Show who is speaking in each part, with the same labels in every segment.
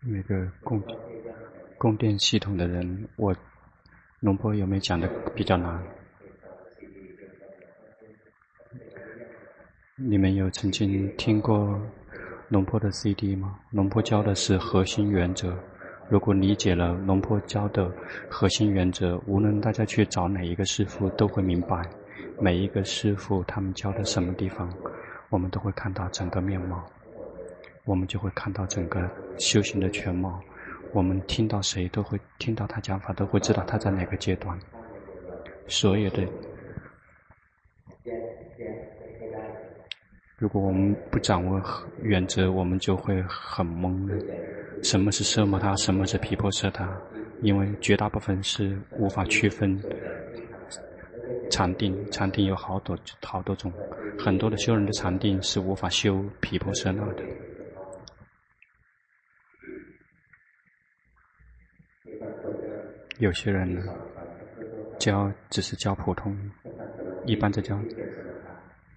Speaker 1: 那个供供电系统的人，我龙波有没有讲的比较难？你们有曾经听过龙波的 CD 吗？龙波教的是核心原则。如果理解了龙波教的核心原则，无论大家去找哪一个师傅，都会明白每一个师傅他们教的什么地方，我们都会看到整个面貌。我们就会看到整个修行的全貌。我们听到谁都会听到他讲法，都会知道他在哪个阶段。所有的，如果我们不掌握原则，我们就会很懵的。什么是奢摩他？什么是毗婆舍他？因为绝大部分是无法区分禅定。禅定有好多好多种，很多的修人的禅定是无法修毗婆舍那的。有些人呢，教只是教普通，一般在教，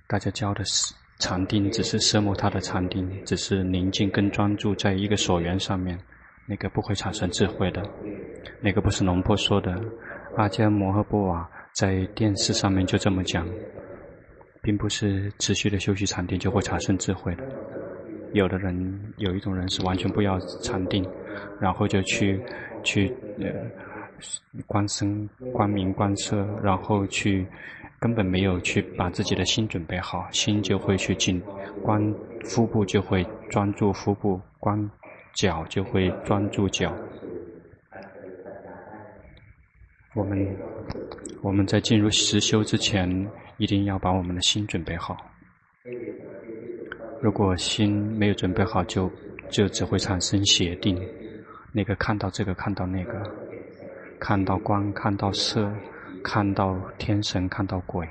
Speaker 1: 大家教的是禅定，只是奢摩他的禅定，只是宁静跟专注在一个所缘上面，那个不会产生智慧的，那个不是龙婆说的，阿迦摩诃波瓦在电视上面就这么讲，并不是持续的修习禅定就会产生智慧的，有的人有一种人是完全不要禅定，然后就去去呃。观身、观名、观色，然后去根本没有去把自己的心准备好，心就会去静。观腹部就会专注腹部，观脚就会专注脚。我们我们在进入实修之前，一定要把我们的心准备好。如果心没有准备好，就就只会产生邪定，那个看到这个，看到那个。看到光，看到色，看到天神，看到鬼，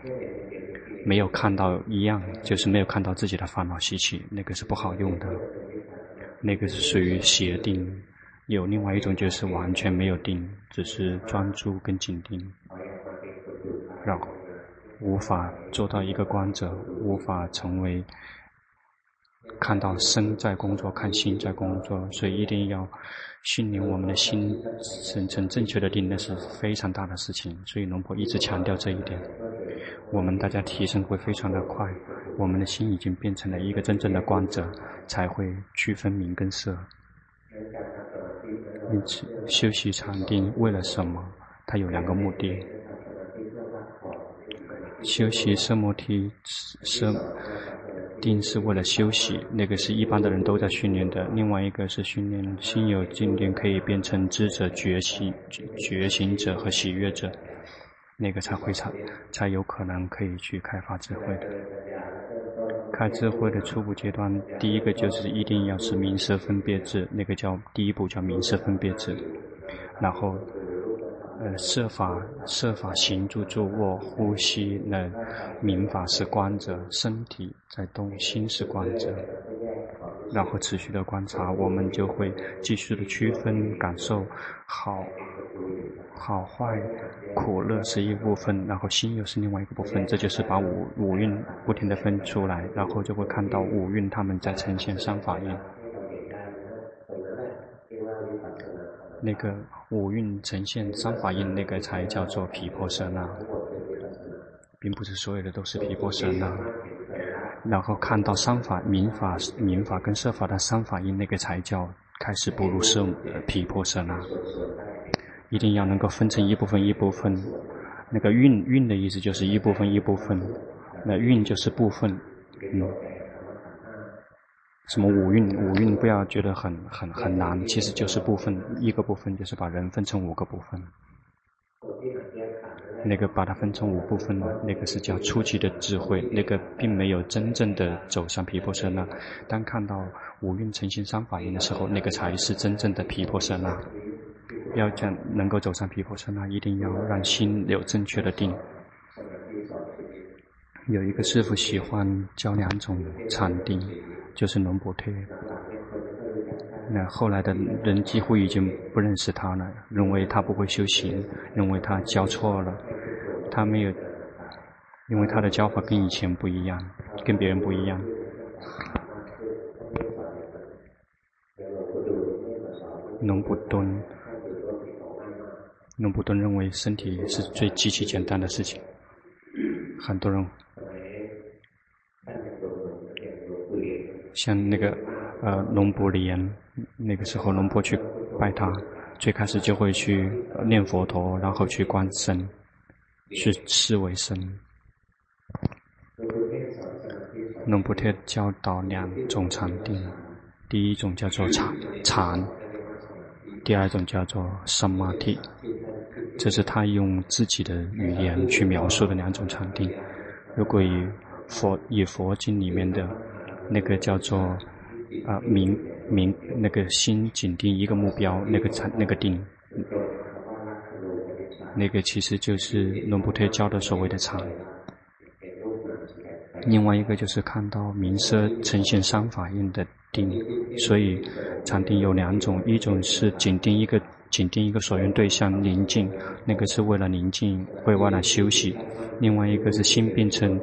Speaker 1: 没有看到一样，就是没有看到自己的烦恼习气，那个是不好用的，那个是属于邪定。有另外一种就是完全没有定，只是专注跟紧定，然后无法做到一个观者，无法成为看到身在工作，看心在工作，所以一定要。训练我们的心生成正确的定，那是非常大的事情。所以龙婆一直强调这一点。我们大家提升会非常的快，我们的心已经变成了一个真正的观者，才会区分明跟色。因此，修习禅定为了什么？它有两个目的。修习奢摩提奢。定是为了休息，那个是一般的人都在训练的。另外一个是训练心有静定，可以变成智者、觉醒、觉醒者和喜悦者，那个才会才才有可能可以去开发智慧的。开智慧的初步阶段，第一个就是一定要是名色分别智，那个叫第一步叫名色分别智，然后。呃，设法设法行住坐卧呼吸，那名法是观者，身体在动，心是观者，然后持续的观察，我们就会继续的区分感受好，好坏，苦乐是一部分，然后心又是另外一个部分，这就是把五五蕴不停的分出来，然后就会看到五蕴他们在呈现三法印。那个五蕴呈现三法印，那个才叫做毗婆舍那，并不是所有的都是毗婆舍那。然后看到三法、名法、名法跟色法的三法印，那个才叫开始步入色毗婆舍那。一定要能够分成一部分一部分，那个蕴蕴的意思就是一部分一部分，那蕴就是部分，嗯。什么五蕴？五蕴不要觉得很很很难，其实就是部分，一个部分就是把人分成五个部分。那个把它分成五部分呢，那个是叫初级的智慧，那个并没有真正的走向皮婆舍那。当看到五蕴呈现三法印的时候，那个才是真正的皮婆舍那。要讲能够走上皮婆舍那，一定要让心有正确的定。有一个师傅喜欢教两种禅定，就是农补天。那后来的人几乎已经不认识他了，认为他不会修行，认为他教错了，他没有，因为他的教法跟以前不一样，跟别人不一样。农不敦，农不敦认为身体是最极其简单的事情，很多人。像那个呃龙布莲，那个时候龙波去拜他，最开始就会去念佛陀，然后去观身，去视为身。龙布特教导两种禅定，第一种叫做禅禅，第二种叫做深马体。这是他用自己的语言去描述的两种禅定。如果以佛以佛经里面的那个叫做啊明明那个心紧盯一个目标那个禅那个定，那个其实就是龙布特教的所谓的禅。另外一个就是看到名色呈现三法印的定，所以禅定有两种，一种是紧盯一个。紧盯一个所缘对象宁静，那个是为了宁静，为为了休息；另外一个是心变成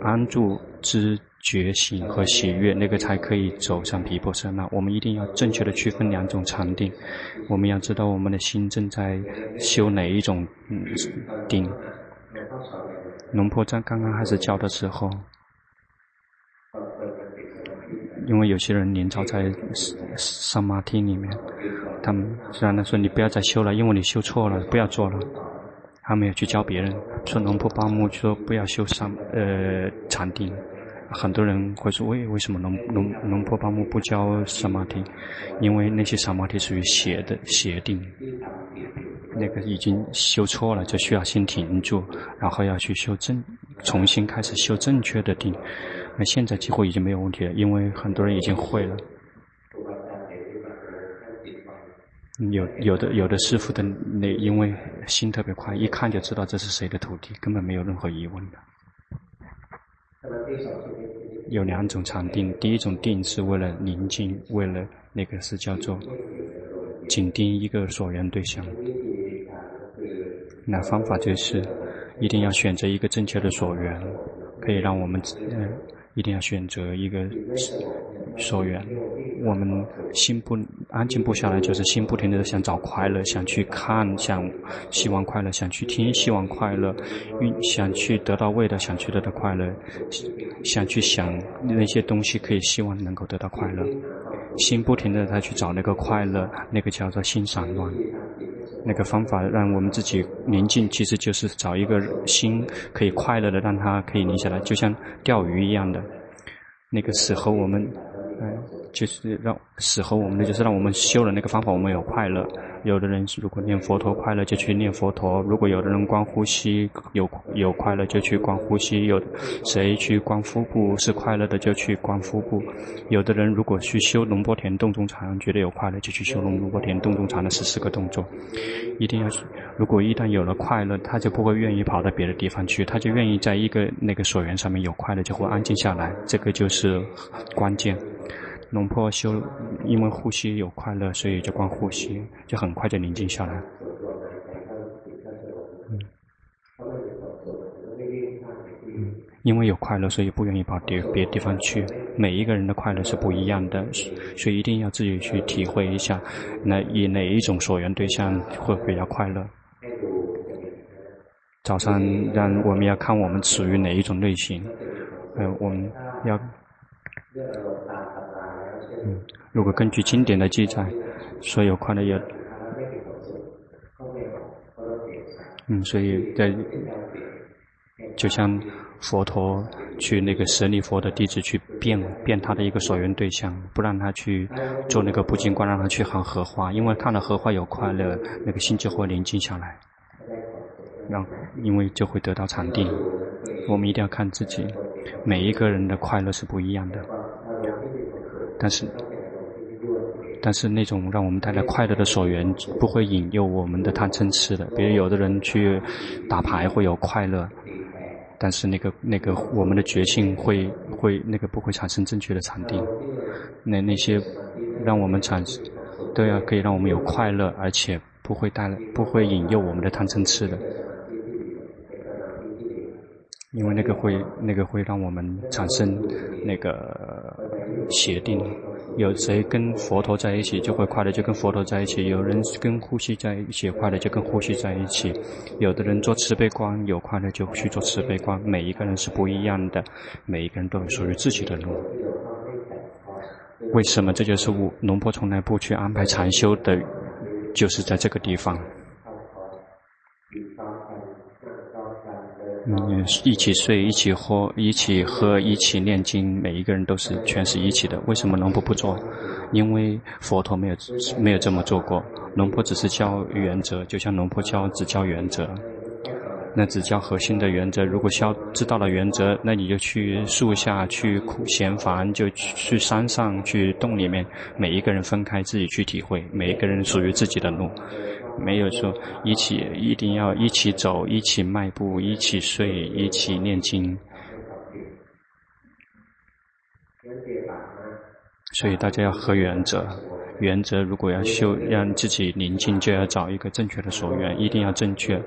Speaker 1: 安住之觉醒和喜悦，那个才可以走上毗婆舍那。我们一定要正确的区分两种禅定，我们要知道我们的心正在修哪一种嗯定。龙婆在刚刚开始教的时候，因为有些人年早在上马厅里面。他们虽然他说你不要再修了，因为你修错了，不要做了。他没有去教别人，说龙婆巴木说不要修上呃禅定。很多人会说为为什么龙龙龙婆巴木不教萨玛提？因为那些萨玛提属于邪的邪定，那个已经修错了，就需要先停住，然后要去修正，重新开始修正确的定。那现在几乎已经没有问题了，因为很多人已经会了。有有的有的师傅的那因为心特别快，一看就知道这是谁的徒弟，根本没有任何疑问的。有两种禅定，第一种定是为了宁静，为了那个是叫做紧盯一个所缘对象。那方法就是一定要选择一个正确的所缘，可以让我们嗯。一定要选择一个所缘，我们心不安静不下来，就是心不停地想找快乐，想去看，想希望快乐，想去听，希望快乐，想去得到味道，想去得到快乐，想去想那些东西，可以希望能够得到快乐，心不停地在去找那个快乐，那个叫做心散乱。那个方法让我们自己宁静，其实就是找一个心可以快乐的，让它可以宁下来，就像钓鱼一样的。那个时候我们，嗯，就是让适合我们的，就是让我们修的那个方法，我们有快乐。有的人如果念佛陀快乐，就去念佛陀；如果有的人观呼吸有有快乐，就去观呼吸；有谁去观腹部是快乐的，就去观腹部。有的人如果去修龙波田洞中禅，觉得有快乐，就去修龙波田洞中禅的十四个动作。一定要，如果一旦有了快乐，他就不会愿意跑到别的地方去，他就愿意在一个那个所缘上面有快乐，就会安静下来。这个就是关键。龙坡修，因为呼吸有快乐，所以就光呼吸，就很快就宁静下来。嗯，因为有快乐，所以不愿意跑别别地方去。每一个人的快乐是不一样的，所以一定要自己去体会一下，那以哪一种所缘对象会比较快乐。早上让我们要看我们属于哪一种类型，呃，我们要。嗯，如果根据经典的记载，所有快乐也，嗯，所以在就像佛陀去那个舍利佛的弟子去变变他的一个所缘对象，不让他去做那个不净观，让他去看荷花，因为看了荷花有快乐，那个心就会宁静下来，让因为就会得到禅定。我们一定要看自己，每一个人的快乐是不一样的。但是，但是那种让我们带来快乐的所缘，不会引诱我们的贪嗔痴的。比如有的人去打牌会有快乐，但是那个那个我们的觉性会会那个不会产生正确的禅定。那那些让我们产生都要可以让我们有快乐，而且不会带来不会引诱我们的贪嗔痴的。因为那个会，那个会让我们产生那个邪定，有谁跟佛陀在一起就会快乐，就跟佛陀在一起；有人跟呼吸在一起快乐，就跟呼吸在一起。有的人做慈悲观有快乐，就去做慈悲观。每一个人是不一样的，每一个人都有属于自己的路。为什么？这就是我龙婆从来不去安排禅修的，就是在这个地方。嗯，一起睡，一起喝，一起喝，一起念经，每一个人都是全是一起的。为什么龙婆不做？因为佛陀没有没有这么做过。龙婆只是教原则，就像龙婆教只教原则，那只教核心的原则。如果教知道了原则，那你就去树下，去苦闲烦，就去山上，去洞里面，每一个人分开自己去体会，每一个人属于自己的路。没有说一起，一定要一起走，一起迈步，一起睡，一起念经。所以大家要合原则。原则如果要修，让自己宁静，就要找一个正确的所缘，一定要正确。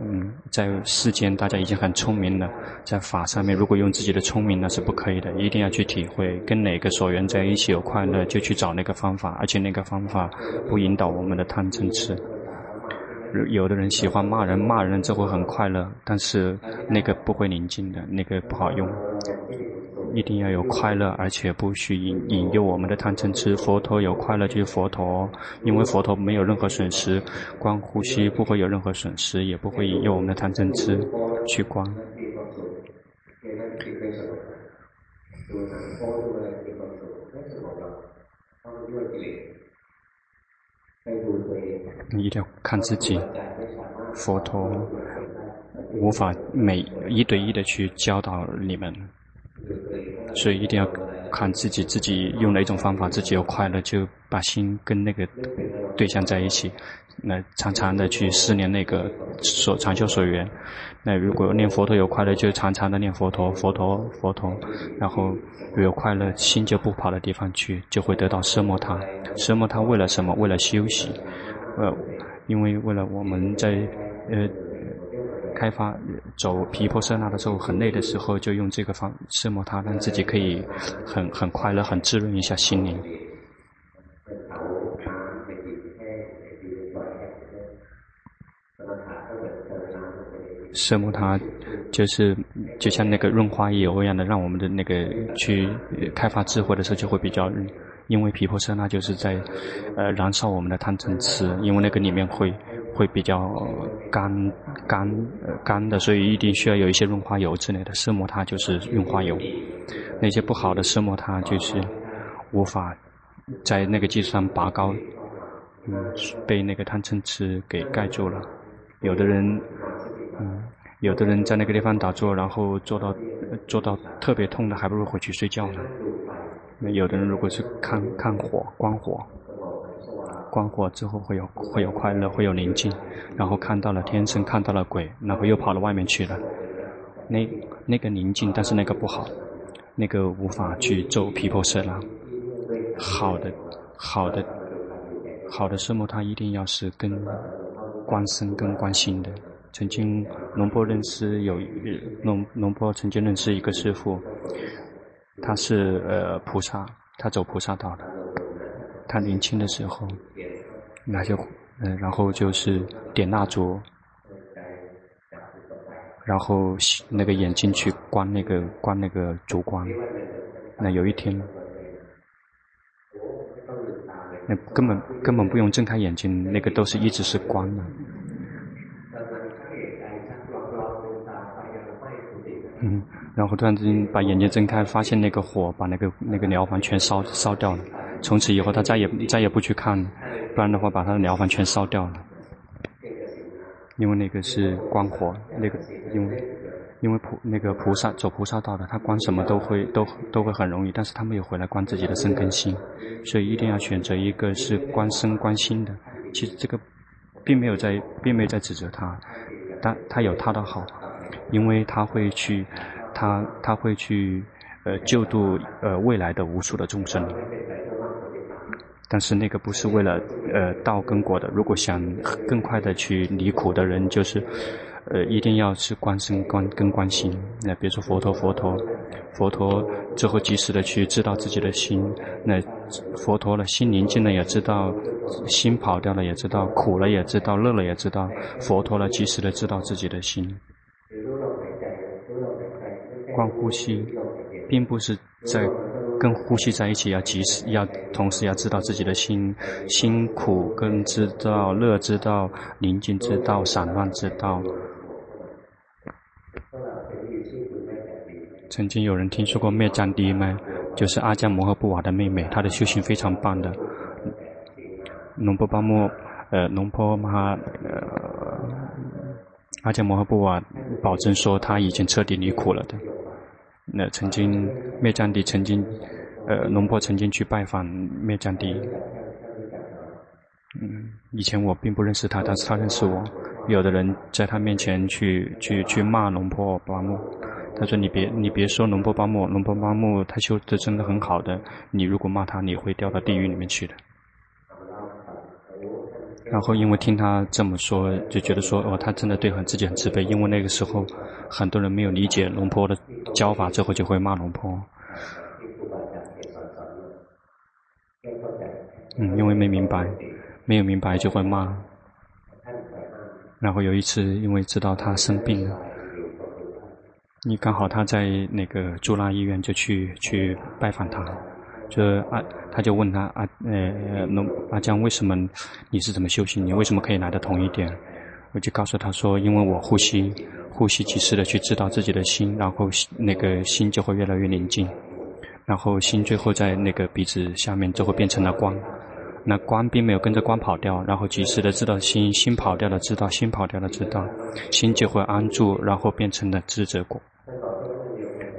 Speaker 1: 嗯，在世间大家已经很聪明了，在法上面如果用自己的聪明那是不可以的，一定要去体会跟哪个所缘在一起有快乐，就去找那个方法，而且那个方法不引导我们的贪嗔痴。有的人喜欢骂人，骂人之后很快乐，但是那个不会宁静的，那个不好用。一定要有快乐，而且不许引引诱我们的贪嗔痴。佛陀有快乐就是佛陀，因为佛陀没有任何损失，观呼吸不会有任何损失，也不会引诱我们的贪嗔痴去观。你一定要看自己，佛陀无法每一对一的去教导你们，所以一定要看自己，自己用哪一种方法，自己有快乐，就把心跟那个对象在一起，那常常的去思念那个所长修所缘。那如果念佛陀有快乐，就常常的念佛陀，佛陀，佛陀，然后有快乐，心就不跑的地方去，就会得到奢摩他。奢摩他为了什么？为了休息。呃，因为为了我们在呃开发走皮婆舍那的时候很累的时候，就用这个方奢摩他，让自己可以很很快乐、很滋润一下心灵。色摩他就是就像那个润滑油一样的，让我们的那个去开发智慧的时候就会比较。因为皮婆舍那就是在，呃，燃烧我们的贪嗔痴，因为那个里面会会比较干干呃干的，所以一定需要有一些润滑油之类的。色摩它就是润滑油，那些不好的色摩它就是无法在那个基础上拔高，嗯，被那个贪嗔痴给盖住了。有的人，嗯，有的人在那个地方打坐，然后坐到坐到特别痛的，还不如回去睡觉呢。那有的人如果是看看火，观火，观火之后会有会有快乐，会有宁静，然后看到了天神，看到了鬼，然后又跑到外面去了。那那个宁静，但是那个不好，那个无法去走皮婆舍那。好的，好的，好的圣母，他一定要是跟观身跟观心的。曾经龙波认识有龙龙波曾经认识一个师父。他是呃菩萨，他走菩萨道的。他年轻的时候，那就嗯，然后就是点蜡烛，然后那个眼睛去观那个观那个烛光。那有一天，那根本根本不用睁开眼睛，那个都是一直是光的。嗯。然后突然之间把眼睛睁开，发现那个火把那个那个寮房全烧烧掉了。从此以后他再也再也不去看了，不然的话把他的寮房全烧掉了。因为那个是观火，那个因为因为菩那个菩萨走菩萨道的，他观什么都会都都会很容易，但是他没有回来观自己的身跟心，所以一定要选择一个是观身观心的。其实这个并没有在并没有在指责他，但他有他的好，因为他会去。他他会去呃救度呃未来的无数的众生，但是那个不是为了呃道跟果的。如果想更快的去离苦的人，就是呃，一定要是观身观跟观心。那比如说佛陀，佛陀，佛陀之后及时的去知道自己的心。那佛陀的心宁静了，也知道心跑掉了，也知道苦了，也知道乐了，也知道佛陀了，及时的知道自己的心。观呼吸，并不是在。跟呼吸在一起，要及时，要同时要知道自己的心，辛苦跟知道乐，知道宁静，知道散乱，知道。曾经有人听说过灭迦帝吗？就是阿姜摩诃布瓦的妹妹，她的修行非常棒的。龙波巴木，呃，龙波玛，呃，阿姜摩诃布瓦保证说，他已经彻底离苦了的。那曾经灭战帝曾经，呃，龙婆曾经去拜访灭战帝。嗯，以前我并不认识他，但是他认识我。有的人在他面前去去去骂龙婆巴木，他说：“你别你别说龙婆巴木，龙婆巴木他修的真的很好的，你如果骂他，你会掉到地狱里面去的。”然后因为听他这么说，就觉得说哦，他真的对很自己很自卑。因为那个时候很多人没有理解龙婆的教法，之后就会骂龙婆。嗯，因为没明白，没有明白就会骂。然后有一次，因为知道他生病了，你刚好他在那个朱拉医院，就去去拜访他。就阿，他就问他阿，呃，那阿江，为什么你是怎么修行？你为什么可以来得同一点？我就告诉他说，因为我呼吸，呼吸及时的去知道自己的心，然后那个心就会越来越宁静，然后心最后在那个鼻子下面就会变成了光，那光并没有跟着光跑掉，然后及时的知道心，心跑掉了知道，心跑掉了知道，心就会安住，然后变成了智者果。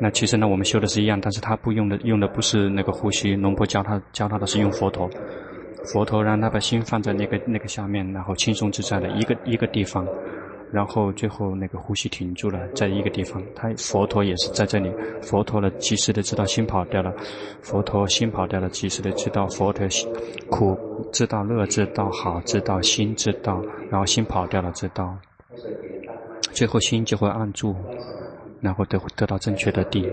Speaker 1: 那其实呢，我们修的是一样，但是他不用的，用的不是那个呼吸。龙婆教他教他的是用佛陀，佛陀让他把心放在那个那个下面，然后轻松自在的一个一个地方，然后最后那个呼吸停住了，在一个地方。他佛陀也是在这里，佛陀的及时的知道心跑掉了，佛陀心跑掉了，及时的知道佛陀苦知道乐知道好知道心知道，然后心跑掉了知道，最后心就会按住。然后得得到正确的定，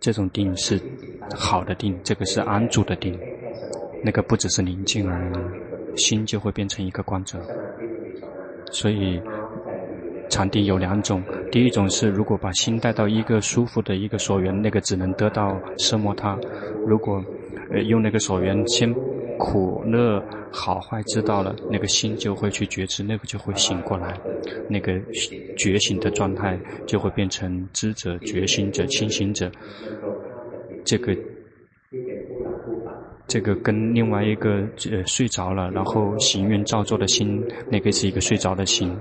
Speaker 1: 这种定是好的定，这个是安住的定，那个不只是宁静而已，心就会变成一个光者。所以禅定有两种，第一种是如果把心带到一个舒服的一个所缘，那个只能得到奢摩他；如果用那个所缘先。苦乐好坏知道了，那个心就会去觉知，那个就会醒过来，那个觉醒的状态就会变成知者、觉醒者、清醒者。这个，这个跟另外一个呃睡着了，然后行云照做的心，那个是一个睡着的心。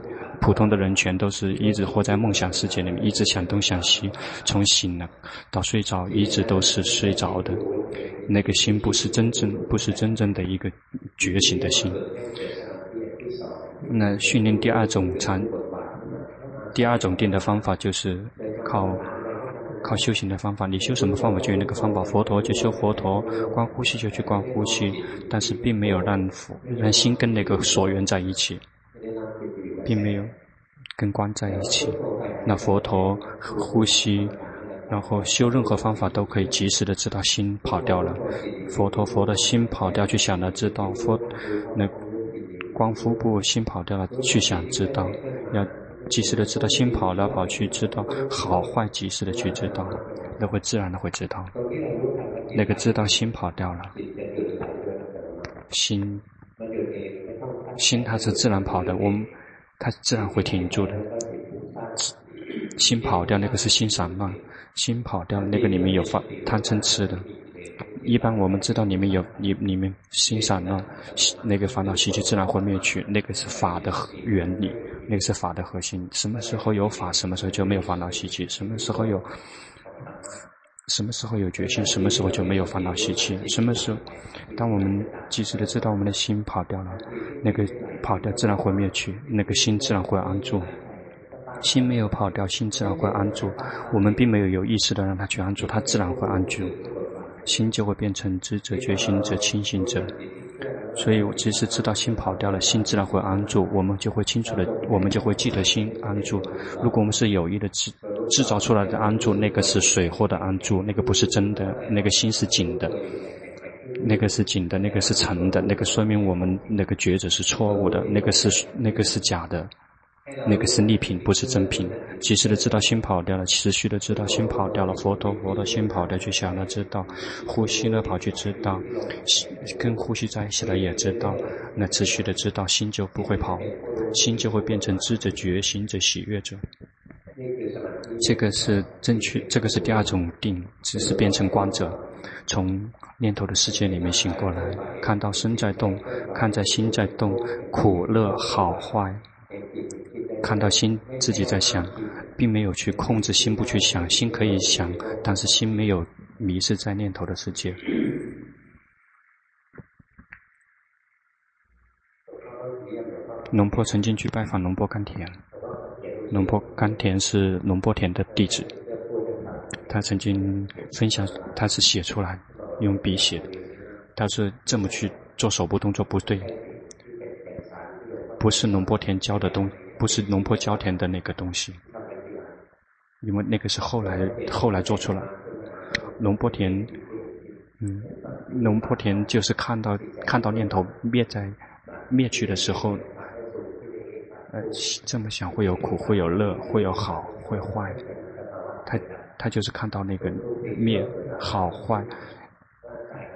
Speaker 1: 普通的人全都是一直活在梦想世界里面，一直想东想西，从醒了到睡着，一直都是睡着的。那个心不是真正，不是真正的一个觉醒的心。那训练第二种禅，第二种定的方法就是靠靠修行的方法。你修什么方法就有那个方法。佛陀就修佛陀，观呼吸就去观呼吸，但是并没有让让心跟那个所缘在一起。并没有跟观在一起，那佛陀呼吸，然后修任何方法都可以及时的知道心跑掉了。佛陀佛的心跑掉去想了知道，佛那光腹部心跑掉了去想知道，要及时的知道心跑了跑去知道好坏及时的去知道，那会自然的会知道，那个知道心跑掉了，心心它是自然跑的，我们。它自然会停住的，心跑掉那个是心散乱，心跑掉那个里面有发贪嗔痴的。一般我们知道里面有里里面心散乱，那个烦恼习气自然会灭去，那个是法的原理，那个是法的核心。什么时候有法，什么时候就没有烦恼习气；什么时候有，什么时候有决心，什么时候就没有烦恼习气。什么时候，当我们及时的知道我们的心跑掉了，那个。跑掉自然会灭去，那个心自然会安住。心没有跑掉，心自然会安住。我们并没有有意识的让它去安住，它自然会安住。心就会变成知者、觉醒者、清醒者。所以，我其实知道心跑掉了，心自然会安住，我们就会清楚的，我们就会记得心安住。如果我们是有意的制制造出来的安住，那个是水货的安住，那个不是真的，那个心是紧的，那个是紧的，那个是沉的，那个说明我们那个抉择是错误的，那个是那个是假的。那个是逆品，不是真品。及时的知道心跑掉了，持续的知道心跑掉了。佛陀，佛陀心跑掉去想了，知道呼吸了跑去知道，跟呼吸在一起了也知道。那持续的知道心就不会跑，心就会变成知者觉行者喜悦者。这个是正确，这个是第二种定，只是变成观者，从念头的世界里面醒过来，看到身在动，看在心在动，苦乐好坏。看到心自己在想，并没有去控制心不去想，心可以想，但是心没有迷失在念头的世界。龙坡曾经去拜访龙坡甘田，龙坡甘田是龙坡田的弟子，他曾经分享，他是写出来用笔写的，他是这么去做手部动作不对，不是龙坡田教的东西。不是龙坡教田的那个东西，因为那个是后来后来做出来。龙坡田，嗯，龙坡田就是看到看到念头灭在灭去的时候，呃，这么想会有苦，会有乐，会有好，会坏。他他就是看到那个灭好坏，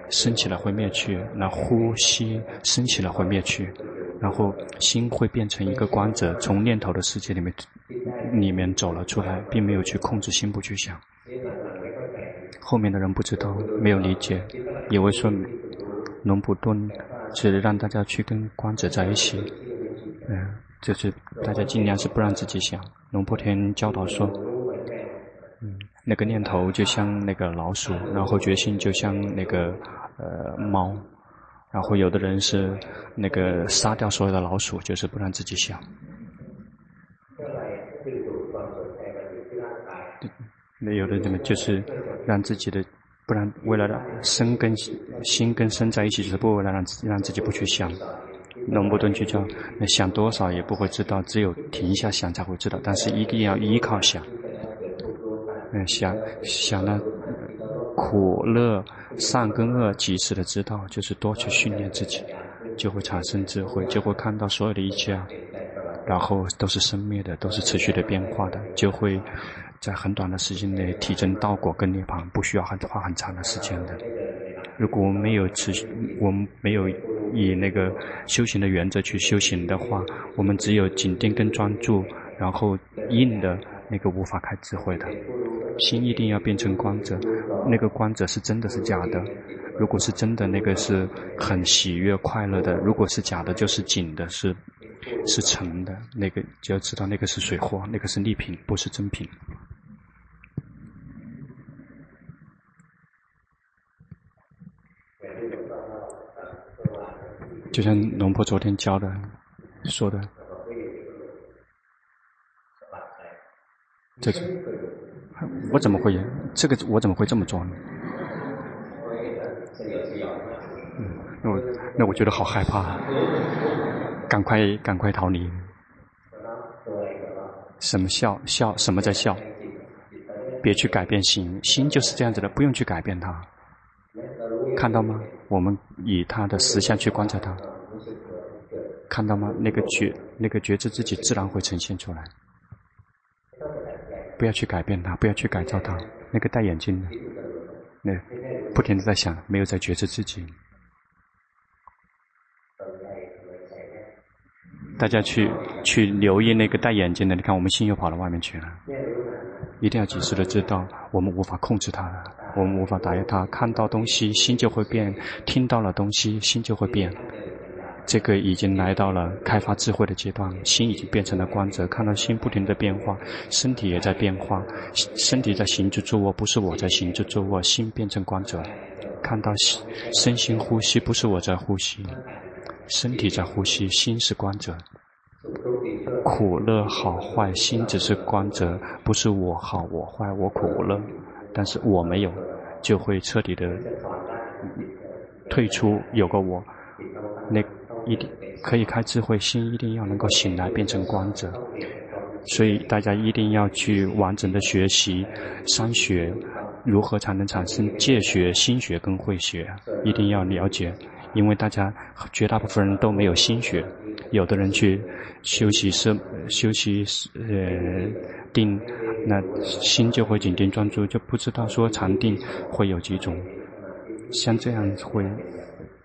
Speaker 1: 升起来会灭去，那呼吸升起来会灭去。然后心会变成一个观者，从念头的世界里面里面走了出来，并没有去控制心不去想。后面的人不知道，没有理解，以为说龙普顿是让大家去跟观者在一起，嗯，就是大家尽量是不让自己想。龙破天教导说，嗯，那个念头就像那个老鼠，然后决心就像那个呃猫。然后有的人是那个杀掉所有的老鼠，就是不让自己想。那有的人就是让自己的，不然为了让身跟心跟身在一起，就是不为了让自让自己不去想。龙波顿就叫那想多少也不会知道，只有停下想才会知道。但是一定要依靠想，嗯，想想了。苦乐善跟恶，及时的知道，就是多去训练自己，就会产生智慧，就会看到所有的一切，然后都是生灭的，都是持续的变化的，就会在很短的时间内体证道果跟涅槃，不需要很花很长的时间的。如果我们没有持续，我们没有以那个修行的原则去修行的话，我们只有紧盯跟专注，然后硬的那个无法开智慧的。心一定要变成光者，那个光者是真的是假的？如果是真的，那个是很喜悦快乐的；如果是假的，就是紧的，是是沉的。那个就要知道，那个是水货，那个是逆品，不是真品。就像龙婆昨天教的说的，这是。我怎么会？这个我怎么会这么做呢？嗯，那我那我觉得好害怕，赶快赶快逃离。什么笑笑？什么在笑？别去改变心，心就是这样子的，不用去改变它。看到吗？我们以他的实相去观察它，看到吗？那个觉那个觉知自己自然会呈现出来。不要去改变它，不要去改造它。那个戴眼镜的，那不停的在想，没有在觉知自己。大家去去留意那个戴眼镜的，你看我们心又跑到外面去了。一定要及时的知道，我们无法控制它，我们无法打压它。看到东西，心就会变；听到了东西，心就会变。这个已经来到了开发智慧的阶段，心已经变成了光泽，看到心不停的变化，身体也在变化，身体在行住坐卧，不是我在行住坐卧，心变成光泽，看到身心呼吸，不是我在呼吸，身体在呼吸，心是光泽，苦乐好坏，心只是光泽，不是我好我坏我苦我乐，但是我没有，就会彻底的退出有个我。那一定可以开智慧，心一定要能够醒来，变成光者。所以大家一定要去完整的学习三学，如何才能产生戒学、心学跟慧学，一定要了解。因为大家绝大部分人都没有心学，有的人去修习是修习呃定，那心就会紧盯专注，就不知道说禅定会有几种，像这样会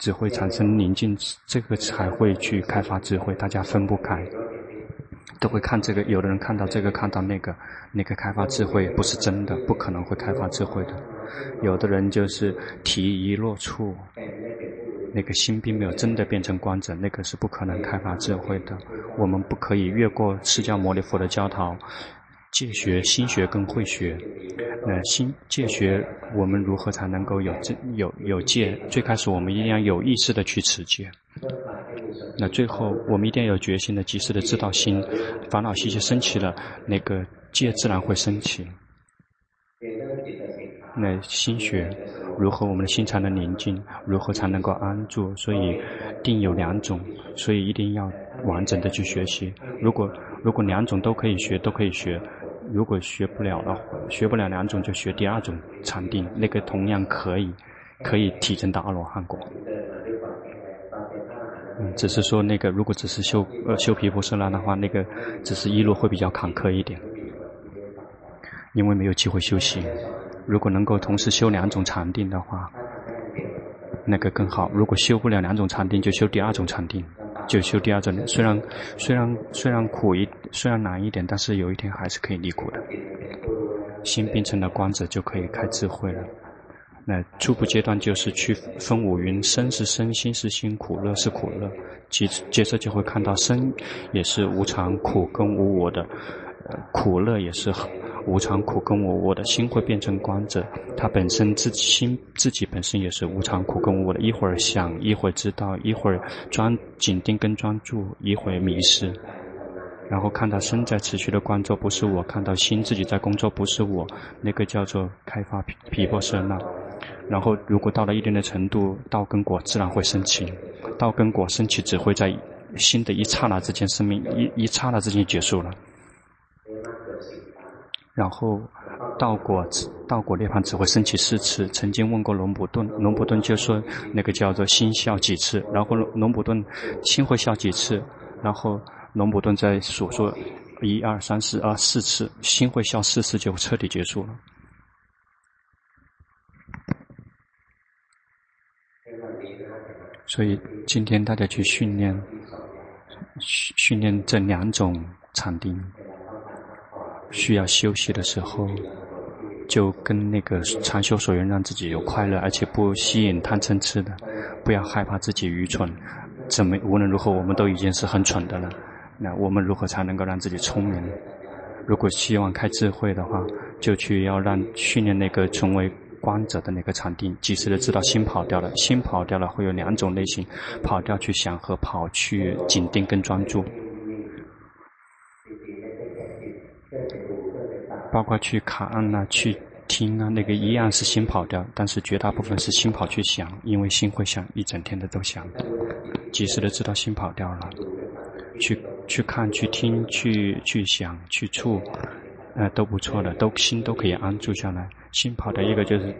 Speaker 1: 只会产生宁静，这个才会去开发智慧，大家分不开。都会看这个，有的人看到这个，看到那个，那个开发智慧不是真的，不可能会开发智慧的。有的人就是体一落处，那个心并没有真的变成观者，那个是不可能开发智慧的。我们不可以越过释迦牟尼佛的教导，戒学、心学跟慧学。那，心戒学，我们如何才能够有真有有戒？最开始我们一定要有意识的去持戒。那最后，我们一定要有决心的、及时的知道心烦恼习气升起了，那个戒自然会升起。那心学如何我们的心才能宁静？如何才能够安住？所以定有两种，所以一定要完整的去学习。如果如果两种都可以学，都可以学；如果学不了的话，学不了两种，就学第二种禅定，那个同样可以可以提升到阿罗汉果。嗯，只是说那个，如果只是修呃修毗婆舍那的话，那个只是一路会比较坎坷一点，因为没有机会修行。如果能够同时修两种禅定的话，那个更好。如果修不了两种禅定，就修第二种禅定，就修第二种。虽然虽然虽然苦一，虽然难一点，但是有一天还是可以离苦的。心变成了光子，就可以开智慧了。那初步阶段就是去分五蕴，生是生，心是心，苦乐是苦乐。接接着就会看到生也是无常、苦跟无我的，苦乐也是无常、苦跟我我的。心会变成观者，他本身自己心自己本身也是无常、苦跟我的。一会儿想，一会儿知道，一会儿专紧盯跟专注，一会儿迷失。然后看到身在持续的观作不是我，看到心自己在工作不是我，那个叫做开发皮皮婆舍那。然后，如果到了一定的程度，道跟果自然会升起。道跟果升起，只会在心的一刹那之间，生命一一刹那之间结束了。然后，道果道果涅槃只会升起四次。曾经问过龙普顿，龙普顿就说那个叫做心笑几次。然后龙龙普顿心会笑几次？然后龙普顿在数说一二三四啊四次，心会笑四次就彻底结束了。所以今天大家去训练，训练这两种禅定，需要休息的时候，就跟那个禅修所愿，让自己有快乐，而且不吸引贪嗔痴的，不要害怕自己愚蠢。怎么无论如何，我们都已经是很蠢的了。那我们如何才能够让自己聪明？如果希望开智慧的话，就去要让训练那个成为。观者的那个禅定，及时的知道心跑掉了，心跑掉了会有两种类型，跑掉去想和跑去紧盯跟专注，包括去看啊、去听啊，那个一样是心跑掉，但是绝大部分是心跑去想，因为心会想一整天的都想，及时的知道心跑掉了，去去看、去听、去去想、去触，呃，都不错的，都心都可以安住下来。心跑的一个就是，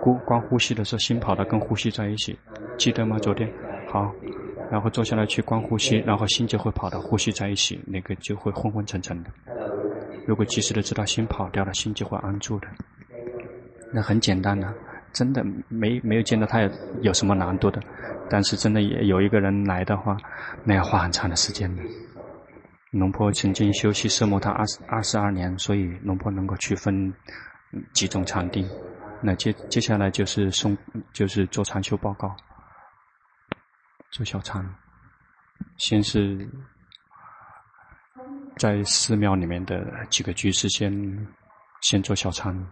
Speaker 1: 光光呼吸的时候，心跑的跟呼吸在一起，记得吗？昨天好，然后坐下来去观呼吸，然后心就会跑到呼吸在一起，那个就会昏昏沉沉的。如果及时的知道心跑掉了，心就会安住的。那很简单的，真的没没有见到他有有什么难度的，但是真的也有一个人来的话，那要花很长的时间的。龙婆曾经修习奢摩他二十二十二年，所以龙婆能够区分几种禅定。那接接下来就是送，就是做禅修报告，做小餐先是在寺庙里面的几个居士先先做小餐。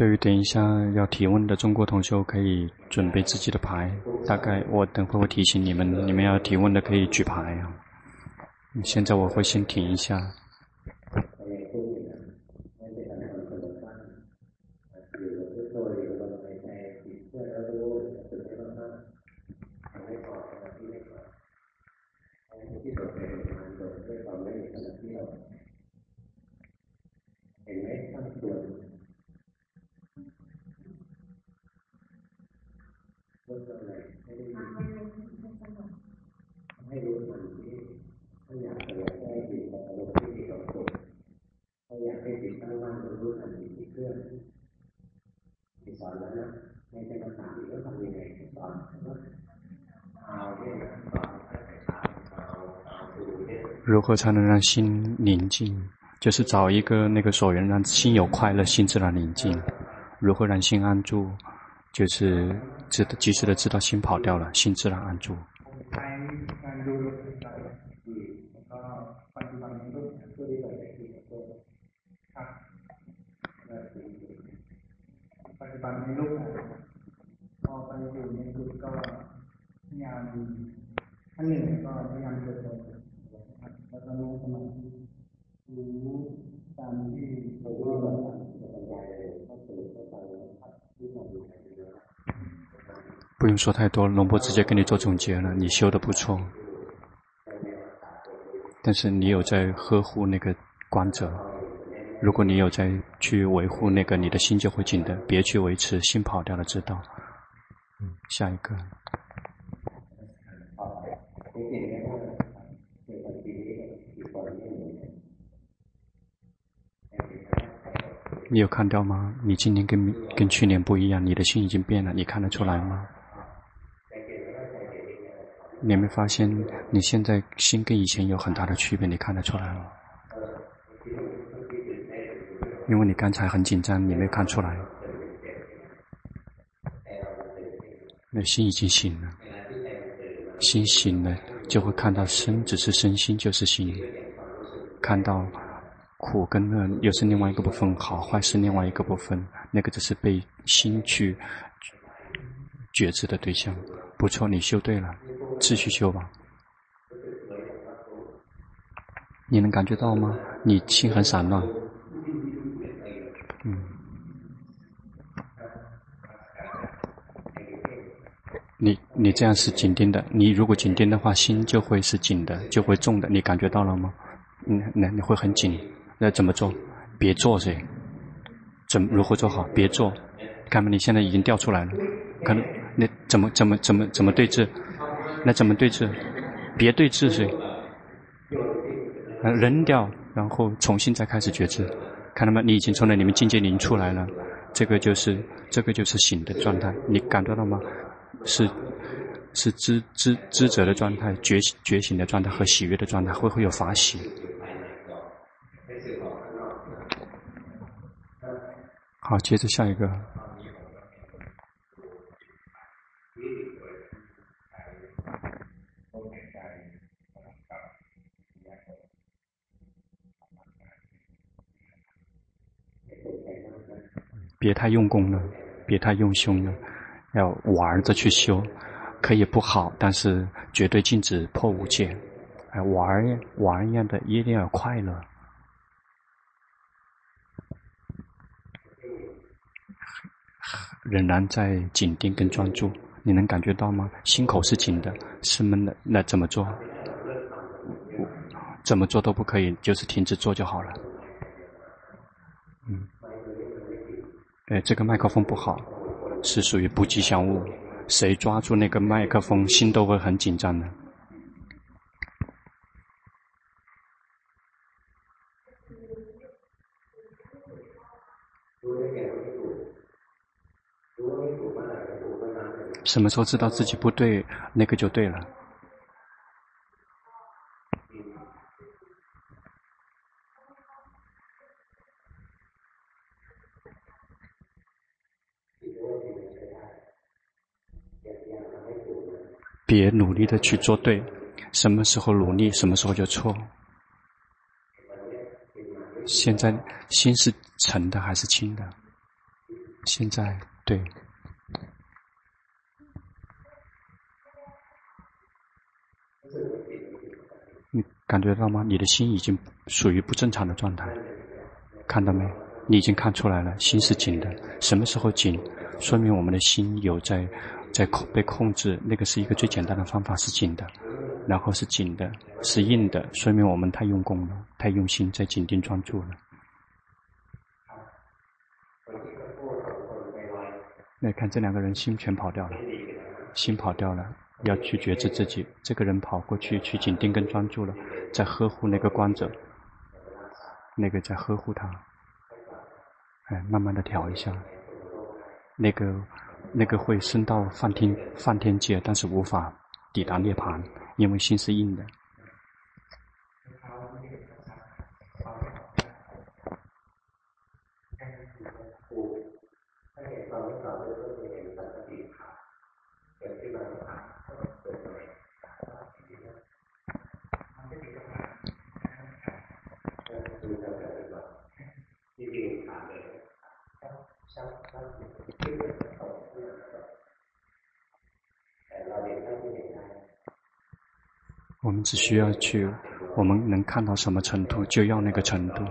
Speaker 1: 对于等一下要提问的中国同学，可以准备自己的牌。大概我等会会提醒你们，你们要提问的可以举牌啊。现在我会先停一下。如何才能让心宁静？就是找一个那个所缘，让心有快乐，心自然宁静。如何让心安住？就是知及时的知道心跑掉了，心自然安住。说太多，龙波直接给你做总结了。你修的不错，但是你有在呵护那个观者。如果你有在去维护那个，你的心就会紧的。别去维持，心跑掉了，知道。嗯，下一个。你有看到吗？你今年跟跟去年不一样，你的心已经变了，你看得出来吗？你没发现，你现在心跟以前有很大的区别？你看得出来吗？因为你刚才很紧张，你没看出来。那心已经醒了，心醒了就会看到身只是身心就是心，看到苦跟乐又是另外一个部分，好坏是另外一个部分，那个只是被心去觉知的对象。不错，你修对了。继续修吧，你能感觉到吗？你心很散乱，嗯，你你这样是紧盯的，你如果紧盯的话，心就会是紧的，就会重的，你感觉到了吗？嗯，那你会很紧，那怎么做？别做噻，怎如何做好？别做，看吧，你现在已经掉出来了，可能那怎么怎么怎么怎么对治？那怎么对治？别对治谁？扔掉，然后重新再开始觉知。看到吗？你已经从那里面境界里出来了。这个就是这个就是醒的状态。你感觉到吗？是是知知知者的状态，觉觉醒的状态和喜悦的状态，会会有法喜。好，接着下一个。别太用功了，别太用胸了，要玩着去修，可以不好，但是绝对禁止破五戒。哎，玩玩一样的，一定要快乐。仍然在紧盯跟专注，你能感觉到吗？心口是紧的，是闷的，那怎么做？怎么做都不可以，就是停止做就好了。嗯。哎，这个麦克风不好，是属于不吉祥物。谁抓住那个麦克风，心都会很紧张的。什么时候知道自己不对，那个就对了。别努力的去做对，什么时候努力，什么时候就错。现在心是沉的还是轻的？现在对，你感觉到吗？你的心已经属于不正常的状态，看到没？你已经看出来了，心是紧的。什么时候紧？说明我们的心有在在控被控制。那个是一个最简单的方法，是紧的。然后是紧的，是硬的，说明我们太用功了，太用心在紧盯专注了。来看这两个人心全跑掉了，心跑掉了，要去觉知自己。这个人跑过去去紧盯跟专注了，在呵护那个观者，那个在呵护他。哎，慢慢的调一下，那个那个会升到梵天梵天界，但是无法抵达涅槃，因为心是硬的。我们只需要去，我们能看到什么程度，就要那个程度。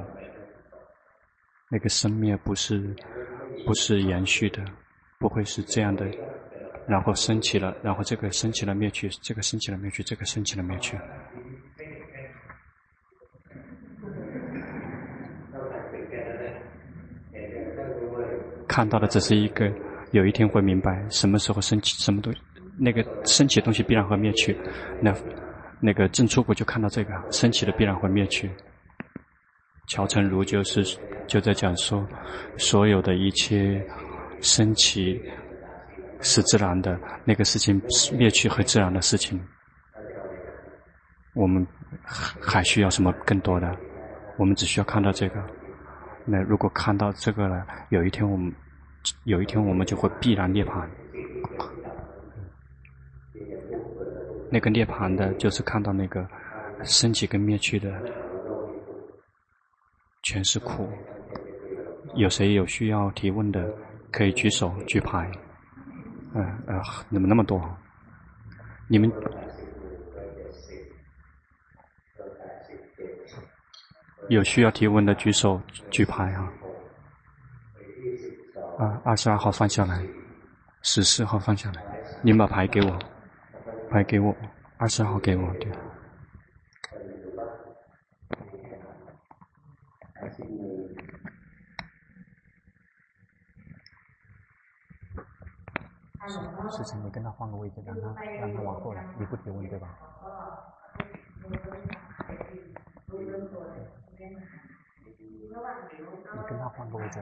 Speaker 1: 那个生灭不是，不是延续的，不会是这样的。然后升起了，然后这个升起了灭去，这个升起了灭去，这个升起了灭去。看到的只是一个，有一天会明白什么时候升起，什么东西，那个升起的东西必然会灭去。那。那个正初果就看到这个升起的必然会灭去。乔成如就是就在讲说，所有的一切升起是自然的，那个事情灭去很自然的事情。我们还需要什么更多的？我们只需要看到这个。那如果看到这个了，有一天我们有一天我们就会必然涅槃。那个涅槃的，就是看到那个升起跟灭去的，全是苦。有谁有需要提问的，可以举手举牌。嗯呃，怎么那么多？你们有需要提问的举手举牌啊！啊，二十二号放下来，十四号放下来，你们把牌给我。快给我，二十号给我，对。
Speaker 2: 事情，
Speaker 1: 你跟他换个位置，让他让他往后来，你不提问对吧？
Speaker 2: 你跟他换个位置，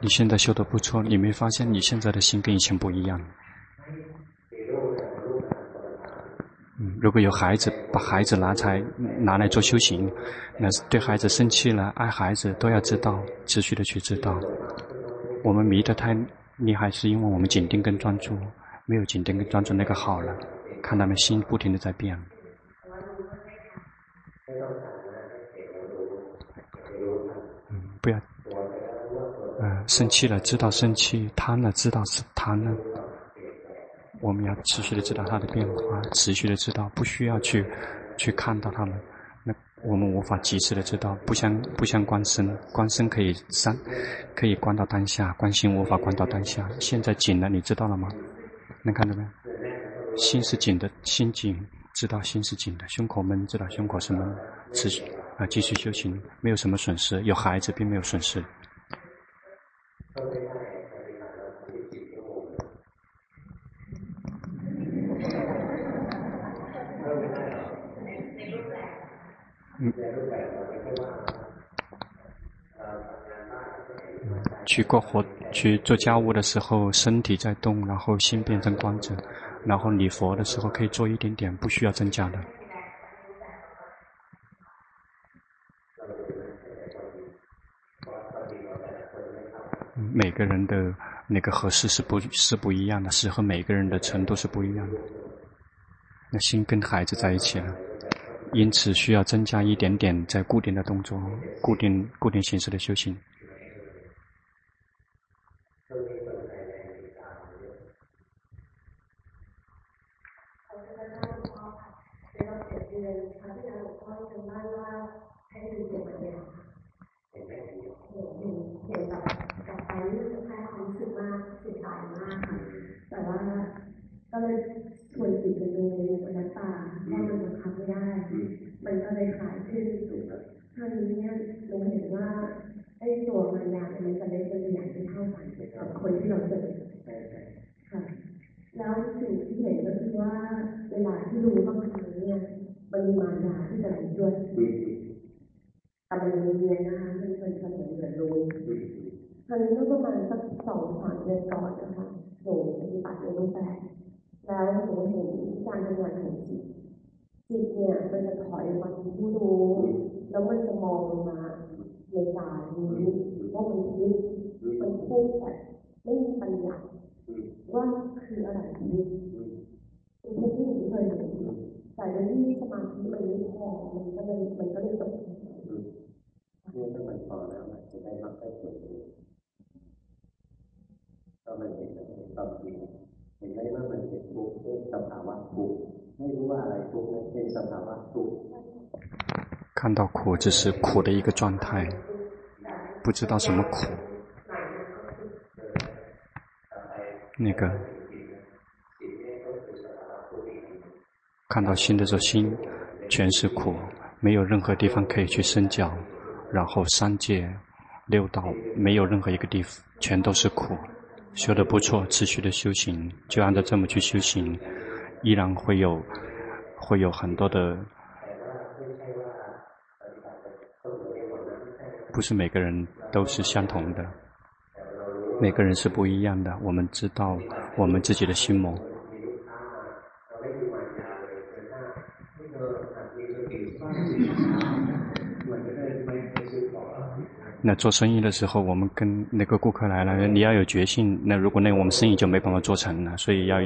Speaker 1: 你现在修的不错，你没发现你现在的心跟以前不一样？嗯，如果有孩子，把孩子拿来拿来做修行，那是对孩子生气了，爱孩子都要知道，持续的去知道。我们迷得太厉害，是因为我们紧盯跟专注，没有紧盯跟专注那个好了，看他们心不停的在变。嗯，不要。呃生气了，知道生气；贪了，知道是贪了。我们要持续的知道它的变化，持续的知道，不需要去去看到它们。那我们无法及时的知道，不相不相关身，关身可以三可以关到当下，关心无法关到当下。现在紧了，你知道了吗？能看到没？心是紧的，心紧，知道心是紧的，胸口闷，知道胸口是闷，持续啊，继续修行，没有什么损失。有孩子并没有损失。嗯，去过活，去做家务的时候，身体在动，然后心变成光者，然后礼佛的时候可以做一点点，不需要增加的。每个人的那个合适是不，是不一样的，适合每个人的程度是不一样的。那心跟孩子在一起了，因此需要增加一点点在固定的动作、固定固定形式的修行。
Speaker 3: ก็เลยชวนจิตไปดูอนัตตาเพราะมันบังคับไม่ได้ มันก็เลยขายขึ้นสู่แบท่านี้เนี่ยหนูเห็นว่าไอ้ตัวมารยามันจะได้เป็นอย่างที่เท่ากันกับคนที่เราเจอค่ะ แล้วสิ่งที่เห็นก็คือว่าเวลาที่รู้บางครั้เนี่ยมันมีมารยาที่จะไหลด้วยแต่มังเรียนนะคะมันเป็นเสมอเหมือนรู้ท่านนี้ก็ประมาณสักสองสามเดือนก่อนนะคะหนูปฏิบัติในรูปแบบ แล้วเราเห็นการทำงานของจิต จิตเนี่ยมันจะถอยมาที่ผู้รู้ แล้วมันจะมองมาในกายนี้ว่ามันทุกมันทุกแต่ไม่มีปัญญาว่าคืออะไรที่ข์ทุกที่หนูเคยเห็นแต่ในที่สมาธิมันไม่พอมันก็เลยมันก็เลยตกเนี่ยถ้ามันพอแล้ว
Speaker 4: มันจะได้มากได้ผลก็มันเป็นความจริเห็นไหมว่ามันเป็น
Speaker 1: 看到苦，只是苦的一个状态，
Speaker 3: 不知道什么苦。
Speaker 1: 那个看到心的时候，心全是苦，没有任何地方可以去伸脚。然后三界六道没有任何一个地方，全都是苦。修的不错，持续的修行，就按照这么去修行，依然会有会有很多的。不是每个人都是相同的，每个人是不一样的。我们知道我们自己的心魔。那做生意的时候，我们跟那个顾客来了，你要有决心。那如果那我们生意就没办法做成了，所以要。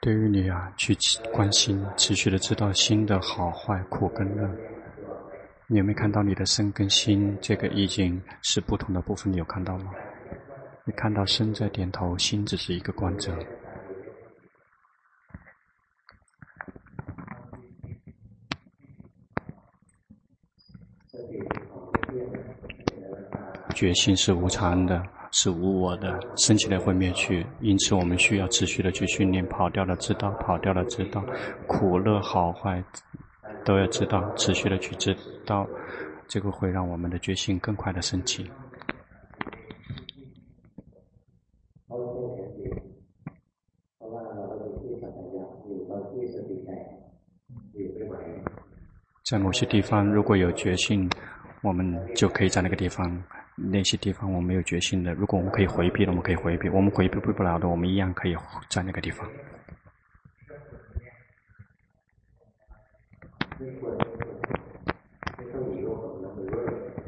Speaker 1: 对于你啊，去关心，持续的知道心的好坏、苦跟乐。你有没有看到你的身跟心这个意境是不同的部分？你有看到吗？你看到身在点头，心只是一个观者。觉性是无常的。是无我的，生起来会灭去，因此我们需要持续的去训练，跑掉了知道，跑掉了知道，苦乐好坏都要知道，持续的去知道，这个会让我们的决心更快的升起。在某些地方，如果有决心，我们就可以在那个地方。那些地方我们没有决心的，如果我们可以回避的，我们可以回避；我们回避不了的，我们一样可以在那个地方。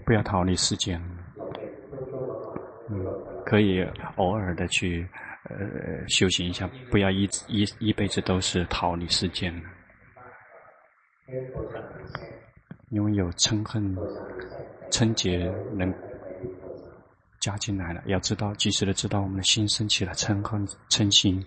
Speaker 1: 不要逃离世间，嗯，可以偶尔的去呃修行一下，不要一一一辈子都是逃离世间。因为有嗔恨、嗔结能。加进来了，要知道，及时的知道我们的心升起了嗔恨、嗔心。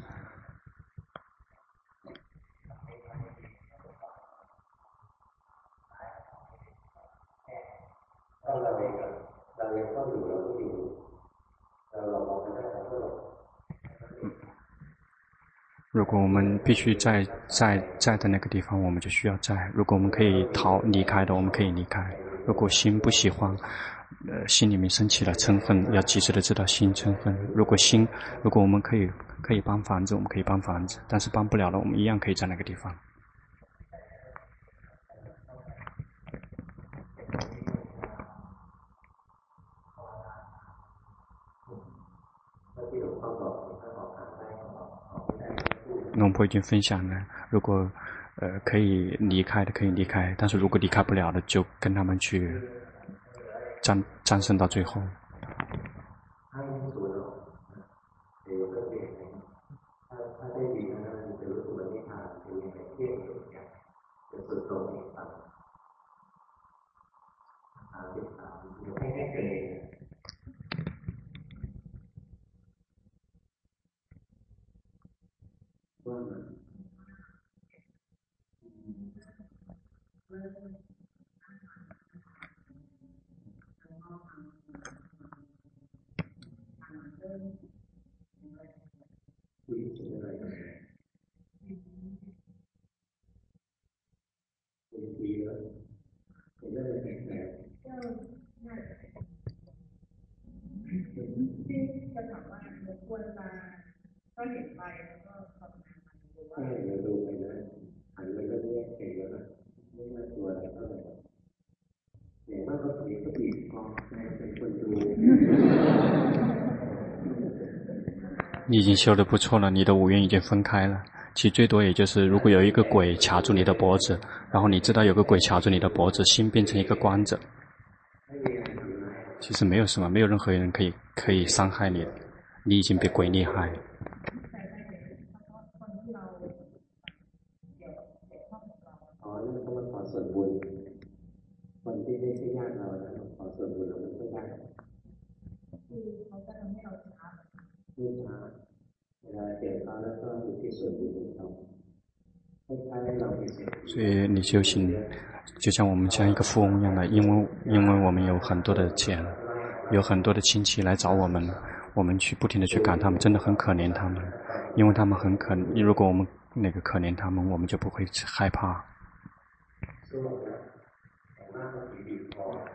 Speaker 1: 如果我们必须在在在的那个地方，我们就需要在；如果我们可以逃离开的，我们可以离开。如果心不喜欢，呃，心里面升起了嗔恨，要及时的知道心嗔恨。如果心，如果我们可以可以帮房子，我们可以帮房子，但是帮不了了，我们一样可以在那个地方。龙婆已经分享了，如果呃可以离开的可以离开，但是如果离开不了的，就跟他们去战战胜到最后。你已经修的不错了，你的五蕴已经分开了。其实最多也就是，如果有一个鬼卡住你的脖子，然后你知道有个鬼卡住你的脖子，心变成一个关着。其实没有什么，没有任何人可以可以伤害你，你已经比鬼厉害。所以你修行，就像我们像一个富翁一样的，因为因为我们有很多的钱，有很多的亲戚来找我们，我们去不停的去赶他们，真的很可怜他们，因为他们很可，如果我们那个可怜他们，我们就不会害怕。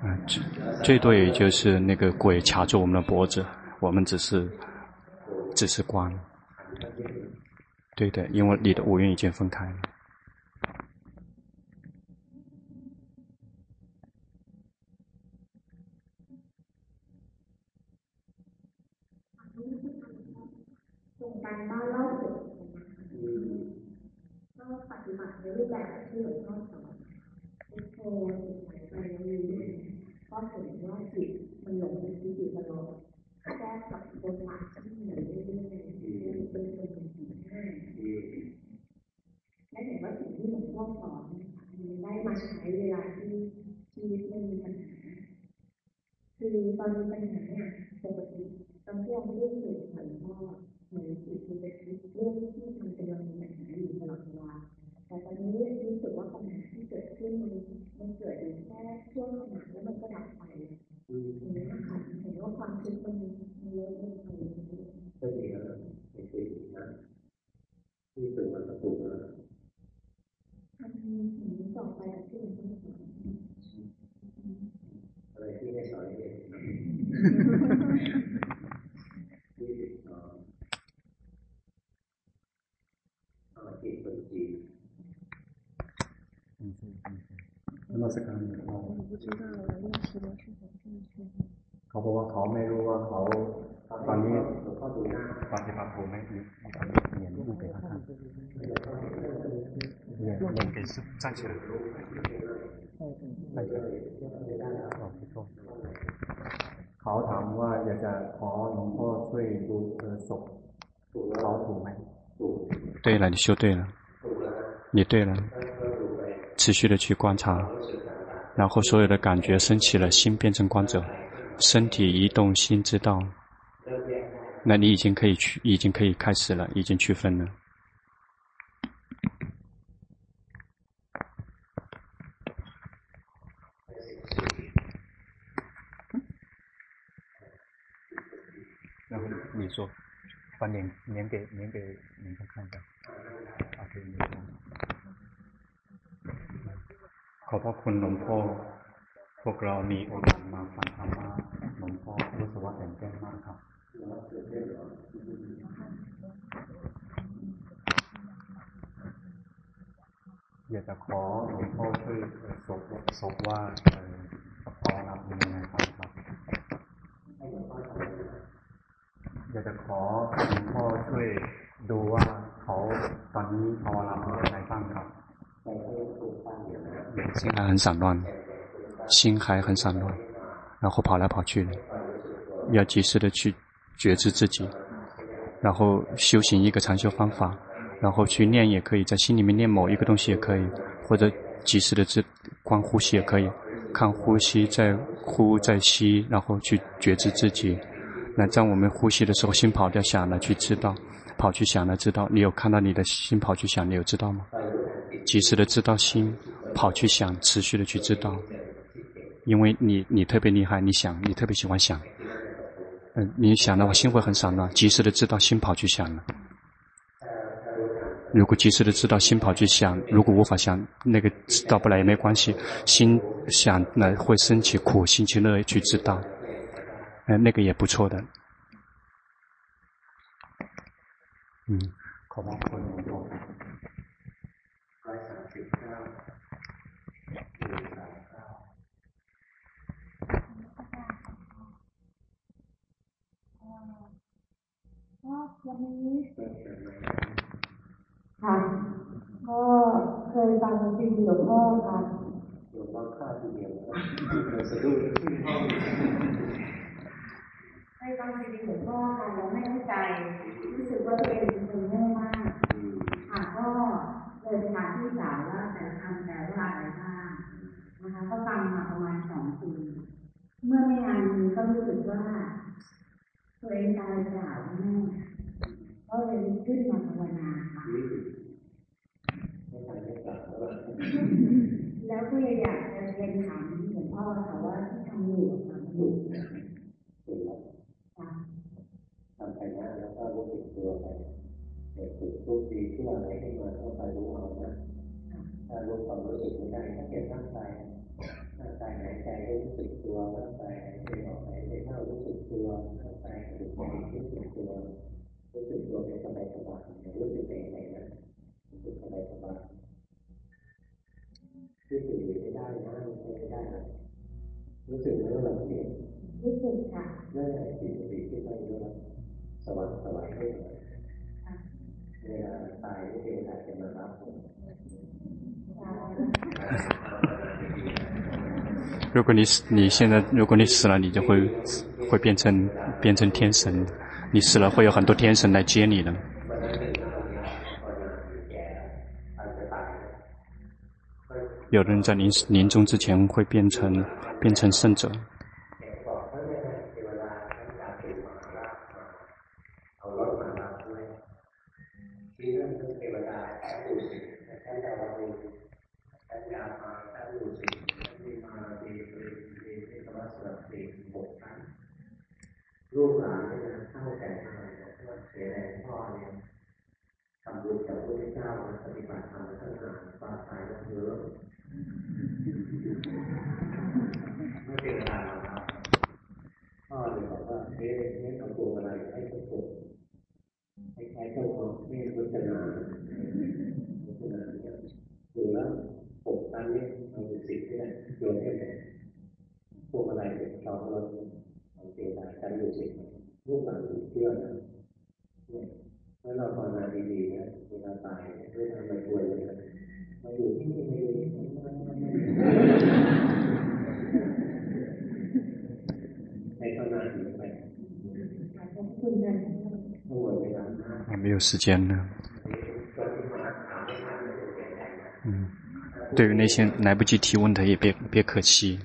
Speaker 1: 嗯，最最多也就是那个鬼卡住我们的脖子，我们只是只是关。对的，因为你的五蕴已经分开了。
Speaker 3: Dulu, gak.
Speaker 1: 站起来。เขาถามว่าอยากจะขอหลวงพ่อช่วยดูศพเขาถูกไหม对了，你修对了，你对了，持续的去观察， 然后所有的感觉升起了，心变成光者，身体移动，心知道，那你已经可以去，已经可以开始了，已经区分了。然后你说，把脸脸给脸给你们看一下。 ขอบพระคุณหลวงพ่อ พวกเรามีโอกาสมาฟังธรรมะหลวงพ่อรู้สึกว่าตื่นเต้นมากครับอยากจะขอหลวงพ่อช่วยสบสบว่าพอรับยังไงครับอยากจะขอหลวงพ่อช่วยดูว่าเขาตอนนี้ภาวนา 心还很散乱，心还很散乱，然后跑来跑去的，要及时的去觉知自己，然后修行一个禅修方法，然后去念也可以，在心里面念某一个东西也可以，或者及时的知观呼吸也可以，看呼吸在呼在吸，然后去觉知自己。那在我们呼吸的时候，心跑掉想了，去知道，跑去想了，知道。你有看到你的心跑去想，你有知道吗？及时的知道心跑去想，持续的去知道，因为你你特别厉害，你想你特别喜欢想，嗯，你想的话心会很散乱，及时的知道心跑去想了。如果及时的知道心跑去想，如果无法想，那个知道不来也没关系，心想了会生起苦，心起乐去知道。哎，那个也不错的。嗯，好吧，
Speaker 3: ค่ะ ก็เคยฟังซีดีหลวงพ่อค่ะ
Speaker 4: หลวงพ่อข้าทีเดียวสะดุ้ง
Speaker 2: ให้ฟังซีดีหลวงพ่อค่ะแล้วไม่เข้าใจ รู้สึกว่าตัวเองเป็นคนโง่มากค่ะก็เลยไปถามพี่สาวว่าแต่ทำแต่ว่าอะไรบ้างนะคะ ก็ฟังมาประมาณสองปีเมื่อไม่นานนี้ก็รู้สึกว่าตัวเองตายเปล่าแม่ ก็เลยขึ้นมาภาวนาค่ะแล้วก็เลยอยากจะเรียนถามหลวงพ่อค่ะว่าที่ทำอยู่ทำอยู่
Speaker 4: ทำไปหน้าแล้วก็รู้สึกตัวไปเด็กฝึกทุกทีที่อะไรให้มาเข้าไปรู้เอานะถ้ารู้ความรู้สึกไม่ได้ก็เก็บร่างกายร่างกายหายใจรู้สึกตัวร่างกายหายใจออกหายใจเข้ารู้สึกตัวร่างกายรู้สึกรู้สึกตัว รู้สึกตัวเป็นสบายสบายรู้สึกเป็นไงนะรู้สึกสบายสบายรู้สึกไม่ได้นะไม่ได้นะรู้สึกไม่รู้หลังเอง
Speaker 3: รู้สึกค่ะ
Speaker 4: นั่นแหละจิตสติที่ไม่รู้สว่างสว่างให้เวลาตายไม่เป็นอาจจะมารับ
Speaker 1: 如果你你现在如果你死了，你就会会变成变成天神。 你死了会有很多天神来接你的。有的人在临临终之前会变成变成圣者。
Speaker 4: เจ้าปฏิบัติธรรมตั้งนานปราศัยมาเยอะ
Speaker 1: 没有时间了。嗯，对于那些来不及提问的，也别别可惜。